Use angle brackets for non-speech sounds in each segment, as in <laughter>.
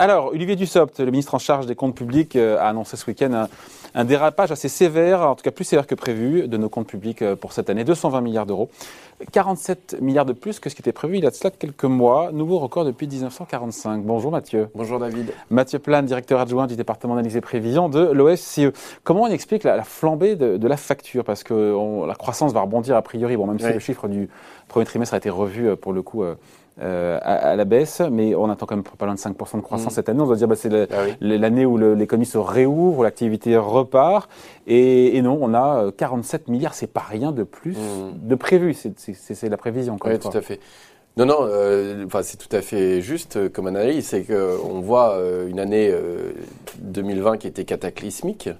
Alors, Olivier Dussopt, le ministre en charge des comptes publics, euh, a annoncé ce week-end un, un dérapage assez sévère, en tout cas plus sévère que prévu, de nos comptes publics euh, pour cette année, 220 milliards d'euros. 47 milliards de plus que ce qui était prévu il y a de cela quelques mois. Nouveau record depuis 1945. Bonjour Mathieu. Bonjour David. Mathieu Plane, directeur adjoint du département d'analyse et prévision de l'OSCE. Comment on explique la, la flambée de, de, la facture? Parce que on, la croissance va rebondir a priori, bon, même si le chiffre du premier trimestre a été revu euh, pour le coup. Euh, euh, à, à, la baisse, mais on attend quand même pas loin de 5% de croissance mmh. cette année. On doit dire bah, c'est l'année ah oui. où l'économie se réouvre, où l'activité repart. Et, et, non, on a 47 milliards, c'est pas rien de plus mmh. de prévu. C'est la prévision. Oui, tout à fait. Non, non, euh, enfin, c'est tout à fait juste comme analyse. C'est qu'on voit euh, une année 2020 qui était cataclysmique.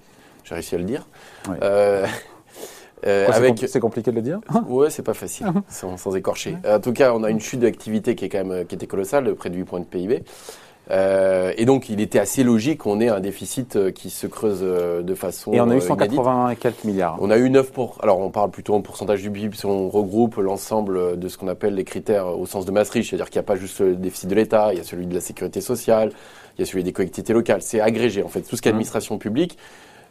J'ai réussi à le dire. Oui. Euh, avec... C'est compliqué de le dire <laughs> Ouais, c'est pas facile, sans, sans, écorcher. En tout cas, on a une chute d'activité qui est quand même qui était colossale, de près de 8 points de PIB. Euh, et donc, il était assez logique qu'on ait un déficit euh, qui se creuse euh, de façon. Et on a eu 180 et quelques milliards. On a eu 9 pour. Alors, on parle plutôt en pourcentage du PIB si on regroupe l'ensemble de ce qu'on appelle les critères au sens de Maastricht, c'est-à-dire qu'il n'y a pas juste le déficit de l'État, il y a celui de la sécurité sociale, il y a celui des collectivités locales. C'est agrégé, en fait. Tout ce qui est administration publique,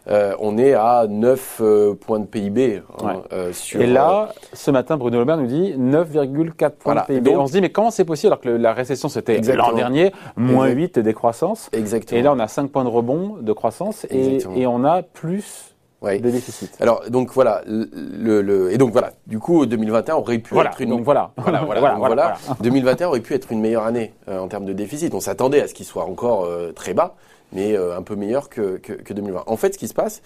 euh, on est à 9 euh, points de PIB. Hein, ouais. euh, sur, et là, ce matin, Bruno Le Maire nous dit 9,4 points voilà. de PIB. Donc, on se dit, mais comment c'est possible alors que le, la récession, c'était l'an dernier, moins 8 de décroissance. Exactement. Et là, on a 5 points de rebond de croissance et, et on a plus Ouais. de déficit. Alors donc voilà le, le, et donc voilà du coup 2021 aurait pu voilà, être une donc voilà <laughs> voilà voilà, voilà, donc voilà, voilà. 2021 aurait pu être une meilleure année euh, en termes de déficit. On s'attendait à ce qu'il soit encore euh, très bas mais euh, un peu meilleur que, que, que, 2020. En fait, ce qui se passe,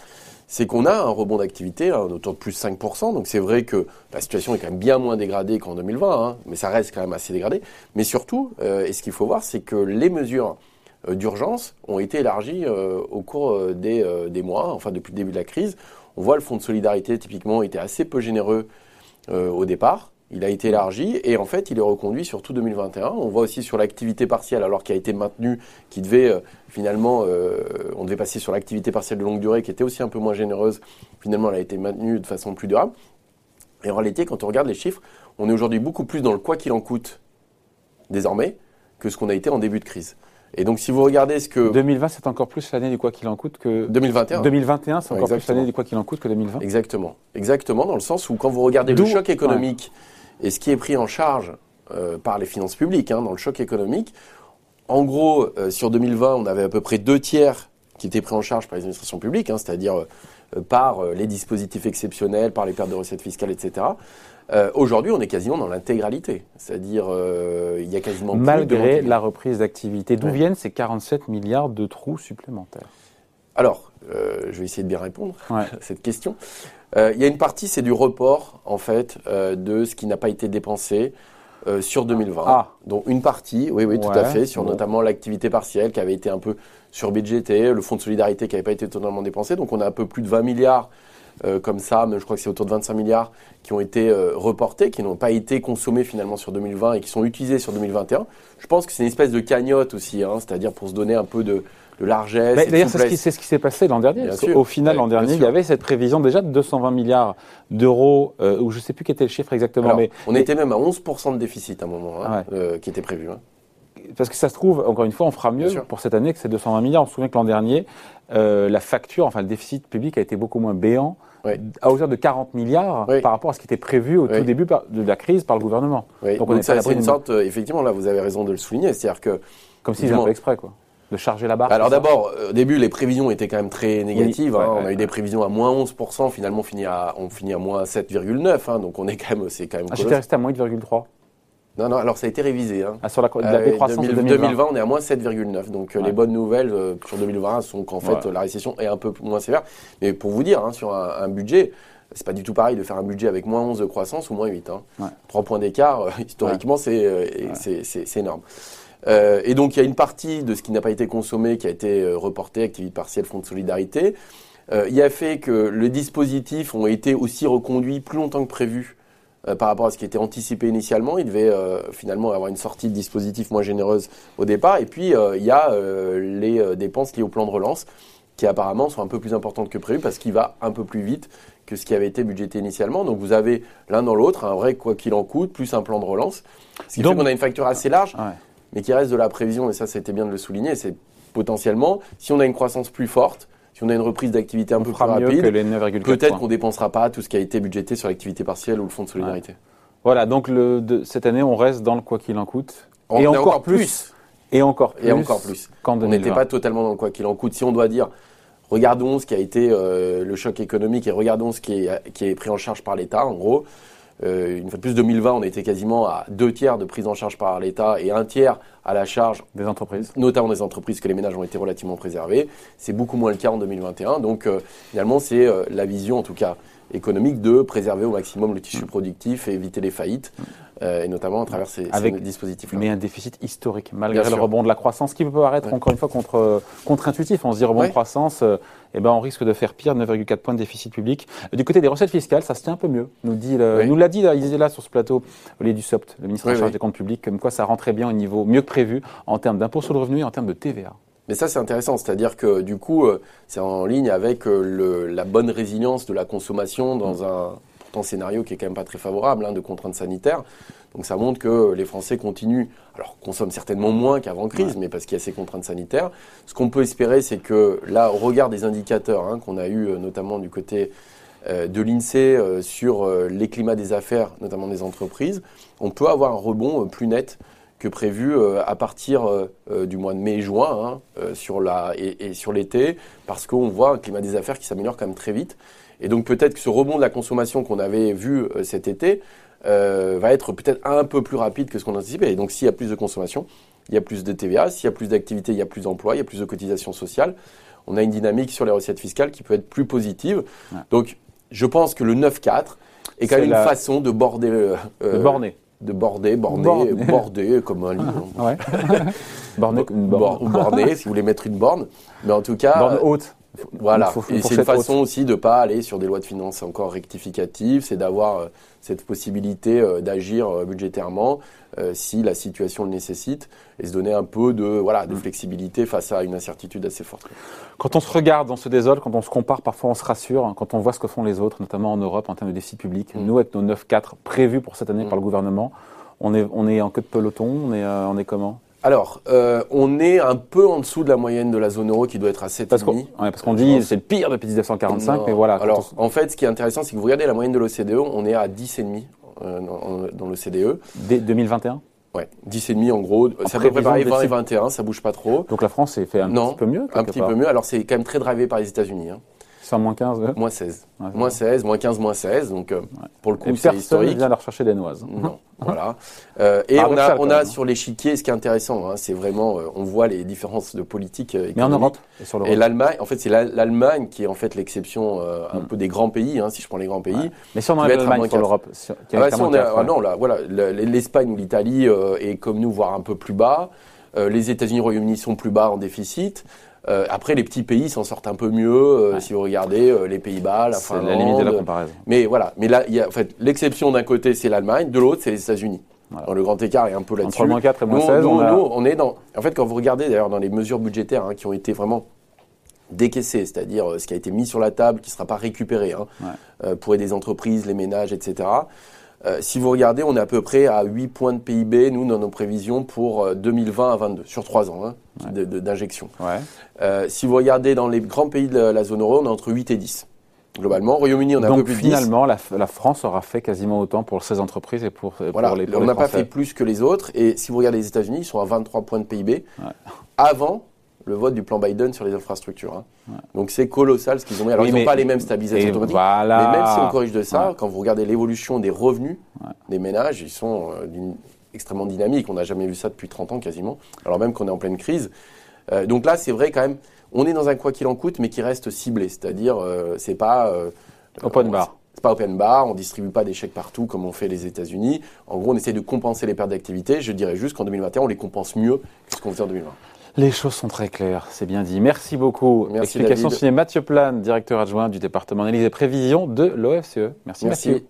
c'est qu'on a un rebond d'activité hein, autour de plus 5%. Donc c'est vrai que la situation est quand même bien moins dégradée qu'en 2020, hein, mais ça reste quand même assez dégradé. Mais surtout, euh, et ce qu'il faut voir, c'est que les mesures d'urgence ont été élargies euh, au cours euh, des, euh, des, mois, enfin depuis le début de la crise. On voit le fonds de solidarité typiquement était assez peu généreux au départ. Il a été élargi et en fait, il est reconduit sur tout 2021. On voit aussi sur l'activité partielle, alors qu'il a été maintenu, qui devait euh, finalement, euh, on devait passer sur l'activité partielle de longue durée, qui était aussi un peu moins généreuse. Finalement, elle a été maintenue de façon plus durable. Et en réalité, quand on regarde les chiffres, on est aujourd'hui beaucoup plus dans le quoi qu'il en coûte désormais que ce qu'on a été en début de crise. Et donc, si vous regardez ce que 2020, c'est encore plus l'année du quoi qu'il en coûte que 2021. 2021, c'est encore Exactement. plus l'année du quoi qu'il en coûte que 2020. Exactement. Exactement, dans le sens où quand vous regardez le choc économique ouais. et ce qui est pris en charge euh, par les finances publiques hein, dans le choc économique, en gros, euh, sur 2020, on avait à peu près deux tiers qui étaient pris en charge par les administrations publiques, hein, c'est-à-dire euh, par les dispositifs exceptionnels, par les pertes de recettes fiscales, etc. Euh, Aujourd'hui, on est quasiment dans l'intégralité, c'est-à-dire euh, il y a quasiment malgré la reprise d'activité. D'où ouais. viennent ces 47 milliards de trous supplémentaires Alors, euh, je vais essayer de bien répondre ouais. à <laughs> cette question. Il y a une partie, c'est du report en fait de ce qui n'a pas été dépensé. sur 2020. Ah. Donc une partie, oui, oui, tout à fait, sur bon. notamment l'activité partielle qui avait été un peu surbudgétée, le fonds de solidarité qui n'avait pas été totalement dépensé. Donc on a un peu plus de 20 milliards euh, comme ça, mais je crois que c'est autour de 25 milliards qui ont été euh, reportés, qui n'ont pas été consommés finalement sur 2020 et qui sont utilisés sur 2021. Je pense que c'est une espèce de cagnotte aussi, hein, c'est-à-dire pour se donner un peu de, de largesse. D'ailleurs, c'est ce qui, s'est passé l'an dernier. Au final, l'an dernier, il y avait cette prévision déjà de 220 milliards d'euros, euh, ou je ne sais plus quel était le chiffre exactement. Alors, mais on était même à 11% de déficit à un moment, hein, ouais. euh, qui était prévu. Hein. Parce que ça se trouve, encore une fois, on fera mieux pour cette année que ces 220 milliards. On se souvient que l'an dernier, euh, la facture, enfin le déficit public a été beaucoup moins béant oui. à hauteur de 40 milliards oui. par rapport à ce qui était prévu au oui. tout début de la crise par le gouvernement. Donc, Donc on ça, c'est une sorte, euh, effectivement, là vous avez raison de le souligner, c'est-à-dire que comme s'ils faisaient exprès quoi. De charger la barre. Alors d'abord, euh, au début, les prévisions étaient quand même très négatives. Hein. on a eu des prévisions à moins 11%, finalement on finit à, on finit à moins 7,9%. Hein. Donc on est quand même, c'est quand même. Ah, j'étais resté à moins 8,3%. Non, non, alors ça a été révisé. Hein. Ah, sur la, la euh, décroissance 2000, 2020. 2020, on est à moins 7,9. Donc ouais. les bonnes nouvelles euh, sur 2020 sont qu'en fait ouais. la récession est un peu moins sévère. Mais pour vous dire, hein, sur un, un budget, c'est pas du tout pareil de faire un budget avec moins 11 de croissance ou moins 8. Hein. Ouais. 3 points d'écart, euh, <laughs> historiquement, c'est c'est énorme. Euh, et donc il y a une partie de ce qui n'a pas été consommé qui a été euh, reporté, activité partielle, fonds de solidarité. Euh, il a fait que le dispositif ont été aussi reconduits plus longtemps que prévu euh, par rapport à ce qui était anticipé initialement. Il devait euh, finalement avoir une sortie de dispositif moins généreuse au départ. Et puis, euh, il y a les dépenses liées au plan de relance qui apparemment sont un peu plus importantes que prévu parce qu'il va un peu plus vite que ce qui avait été budgété initialement. Donc vous avez l'un dans l'autre un vrai quoi qu'il en coûte plus un plan de relance. Ce qui Donc, fait qu'on a une facture assez large. Ouais. mais qui reste de la prévision, et ça c'était bien de le souligner, c'est potentiellement, si on a une croissance plus forte, si on a une reprise d'activité un peu plus rapide, peut-être qu'on dépensera pas tout ce qui a été budgété sur l'activité partielle ou le fonds de solidarité. Voilà, donc le, de, cette année, on reste dans le quoi qu'il en coûte. et encore, plus. Et encore plus. Et encore plus. on n'était pas totalement dans le quoi qu'il en coûte. Si on doit dire, regardons ce qui a été euh, le choc économique et regardons ce qui est, qui est pris en charge par l'État, en gros. Euh, une fois de plus, 2020, on était quasiment à deux tiers de prise en charge par l'État et un tiers à la charge des entreprises, notamment des entreprises que les ménages ont été relativement préservés. C'est beaucoup moins le cas en 2021. Donc euh, finalement, c'est la vision, en tout cas économique, de préserver au maximum le tissu productif et éviter les faillites. Euh, et notamment à travers ces, Avec, dispositifs-là. Mais un déficit historique, malgré le rebond de la croissance, qui peut paraître encore une fois contre, contre-intuitif. On se dit rebond de croissance, euh, eh ben, on risque de faire pire, 9,4 points de déficit public. Du côté des recettes fiscales, ça se tient un peu mieux. Nous, dit nous l'a dit, il est là sur ce plateau, Olivier Dussopt, le ministre en charge des comptes publics, comme quoi ça rentrait bien au niveau mieux que prévu en termes d'impôt sur le revenu et en termes de TVA. Mais ça, c'est intéressant, c'est-à-dire que du coup, euh, c'est en ligne avec le, la bonne résilience de la consommation dans un pourtant scénario qui est quand même pas très favorable hein, de contraintes sanitaires. Donc ça montre que les Français continuent, alors consomment certainement moins qu'avant crise, mais parce qu'il y a ces contraintes sanitaires. Ce qu'on peut espérer, c'est que là, au regard des indicateurs hein, qu'on a eu euh, notamment du côté euh, de l'INSEE euh, sur les climats des affaires, notamment des entreprises, on peut avoir un rebond plus net que prévu à partir du mois de mai-juin hein, sur la, et, et sur l'été, parce qu'on voit un climat des affaires qui s'améliore quand même très vite. Et donc peut-être que ce rebond de la consommation qu'on avait vu cet été euh, va être peut-être un peu plus rapide que ce qu'on anticipait. Et donc s'il y a plus de consommation, il y a plus de TVA, s'il y a plus d'activité, il y a plus d'emplois, il y a plus de cotisations sociales. On a une dynamique sur les recettes fiscales qui peut être plus positive. Donc je pense que le 9-4 est quand même une façon de border. Euh, de borner. De border, borner, border, comme un livre. ouais. <laughs> borner une borne. Ou borner, si vous voulez mettre une borne. Mais en tout cas. Borne haute. Voilà. et c'est une façon aussi de ne pas aller sur des lois de finances encore rectificatives, c'est d'avoir euh, cette possibilité euh, d'agir euh, budgétairement si la situation le nécessite et se donner un peu de, voilà, de mm. flexibilité face à une incertitude assez forte. Quand on se regarde, on se désole, quand on se compare, parfois on se rassure, hein, quand on voit ce que font les autres, notamment en Europe en termes de déficit public. Mm. Nous, avec nos 9-4 prévus pour cette année mm. par le gouvernement, on est, on est en queue de peloton, on est, on est comment? Alors, euh, on est un peu en dessous de la moyenne de la zone euro qui doit être à 7,5. Parce qu'on parce qu'on dit c'est le pire depuis 1945, mais voilà. Alors, en fait, ce qui est intéressant, c'est que vous regardez la moyenne de l'OCDE, on est à 10,5 euh, dans, dans l'OCDE. Dès 2021 Ouais, 10,5 en gros. C'est à peu près pareil, 20 et 21, ça bouge pas trop. Donc la France fait un petit peu mieux Un petit peu mieux, alors c'est quand même très drivé par les États-Unis. Hein moins 15 Moins 16. moins 16, moins 15, moins 16. Donc, euh, pour le coup, c'est historique. vient de rechercher des noises. Non, <laughs> voilà. Euh, et on a, on a sur l'échiquier, ce qui est intéressant, hein, c'est vraiment, euh, on voit les différences de politique économique. Mais en Europe et sur Et l'Allemagne, en fait, c'est l'Allemagne qui est en fait l'exception un mm. peu des grands pays, hein, si je prends les grands pays. Mais si on enlève l'Allemagne sur l'Europe, ah bah, si on ah non, là, voilà, l'Espagne ou l'Italie est comme nous, voire un peu plus bas. les États-Unis, le Royaume-Uni sont plus bas en déficit. Euh, après, les petits pays s'en sortent un peu mieux. Euh, si vous regardez euh, les Pays-Bas, la Finlande. C'est la limite de la comparaison. Mais voilà. Mais là, il y a, en fait, l'exception d'un côté, c'est l'Allemagne, de l'autre, c'est les États-unis. le grand écart est un peu là-dessus. Entre moins 4 et moins 16, nous, on, est dans. En fait, quand vous regardez d'ailleurs dans les mesures budgétaires hein, qui ont été vraiment décaissées, c'est-à-dire ce qui a été mis sur la table, qui ne sera pas récupéré hein, pour aider les entreprises, les ménages, etc. Euh, si vous regardez, on est à peu près à 8 points de PIB, nous, dans nos prévisions pour 2020 euh, à 22, sur 3 ans hein, d'injection. Euh, si vous regardez dans les grands pays de la zone euro, on est entre 8 et 10. Globalement, Royaume-Uni, on a un peu plus de finalement, la, la, France aura fait quasiment autant pour ces entreprises et pour, voilà, les On n'a pas fait plus que les autres. Et si vous regardez les États-Unis, ils sont à 23 points de PIB. Avant le vote du plan Biden sur les infrastructures. Hein. Donc c'est colossal ce qu'ils ont mis. Alors ils n'ont pas les mêmes stabilisations automatiques. Mais même si on corrige de ça, quand vous regardez l'évolution des revenus des ménages, ils sont euh, extrêmement dynamiques. On n'a jamais vu ça depuis 30 ans quasiment, alors même qu'on est en pleine crise. Euh, donc là, c'est vrai quand même, on est dans un quoi qu'il en coûte, mais qui reste ciblé. C'est-à-dire, euh, c'est pas... open bar. C'est pas open bar, on distribue pas des chèques partout comme on fait les États-Unis. En gros, on essaie de compenser les pertes d'activité. Je dirais juste qu'en 2021, on les compense mieux que ce qu'on faisait en 2020. Les choses sont très claires, c'est bien dit. Merci beaucoup. Merci Explication signée Mathieu Plane, directeur adjoint du département d'analyse et prévision de l'OFCE. Merci, Merci. Mathieu.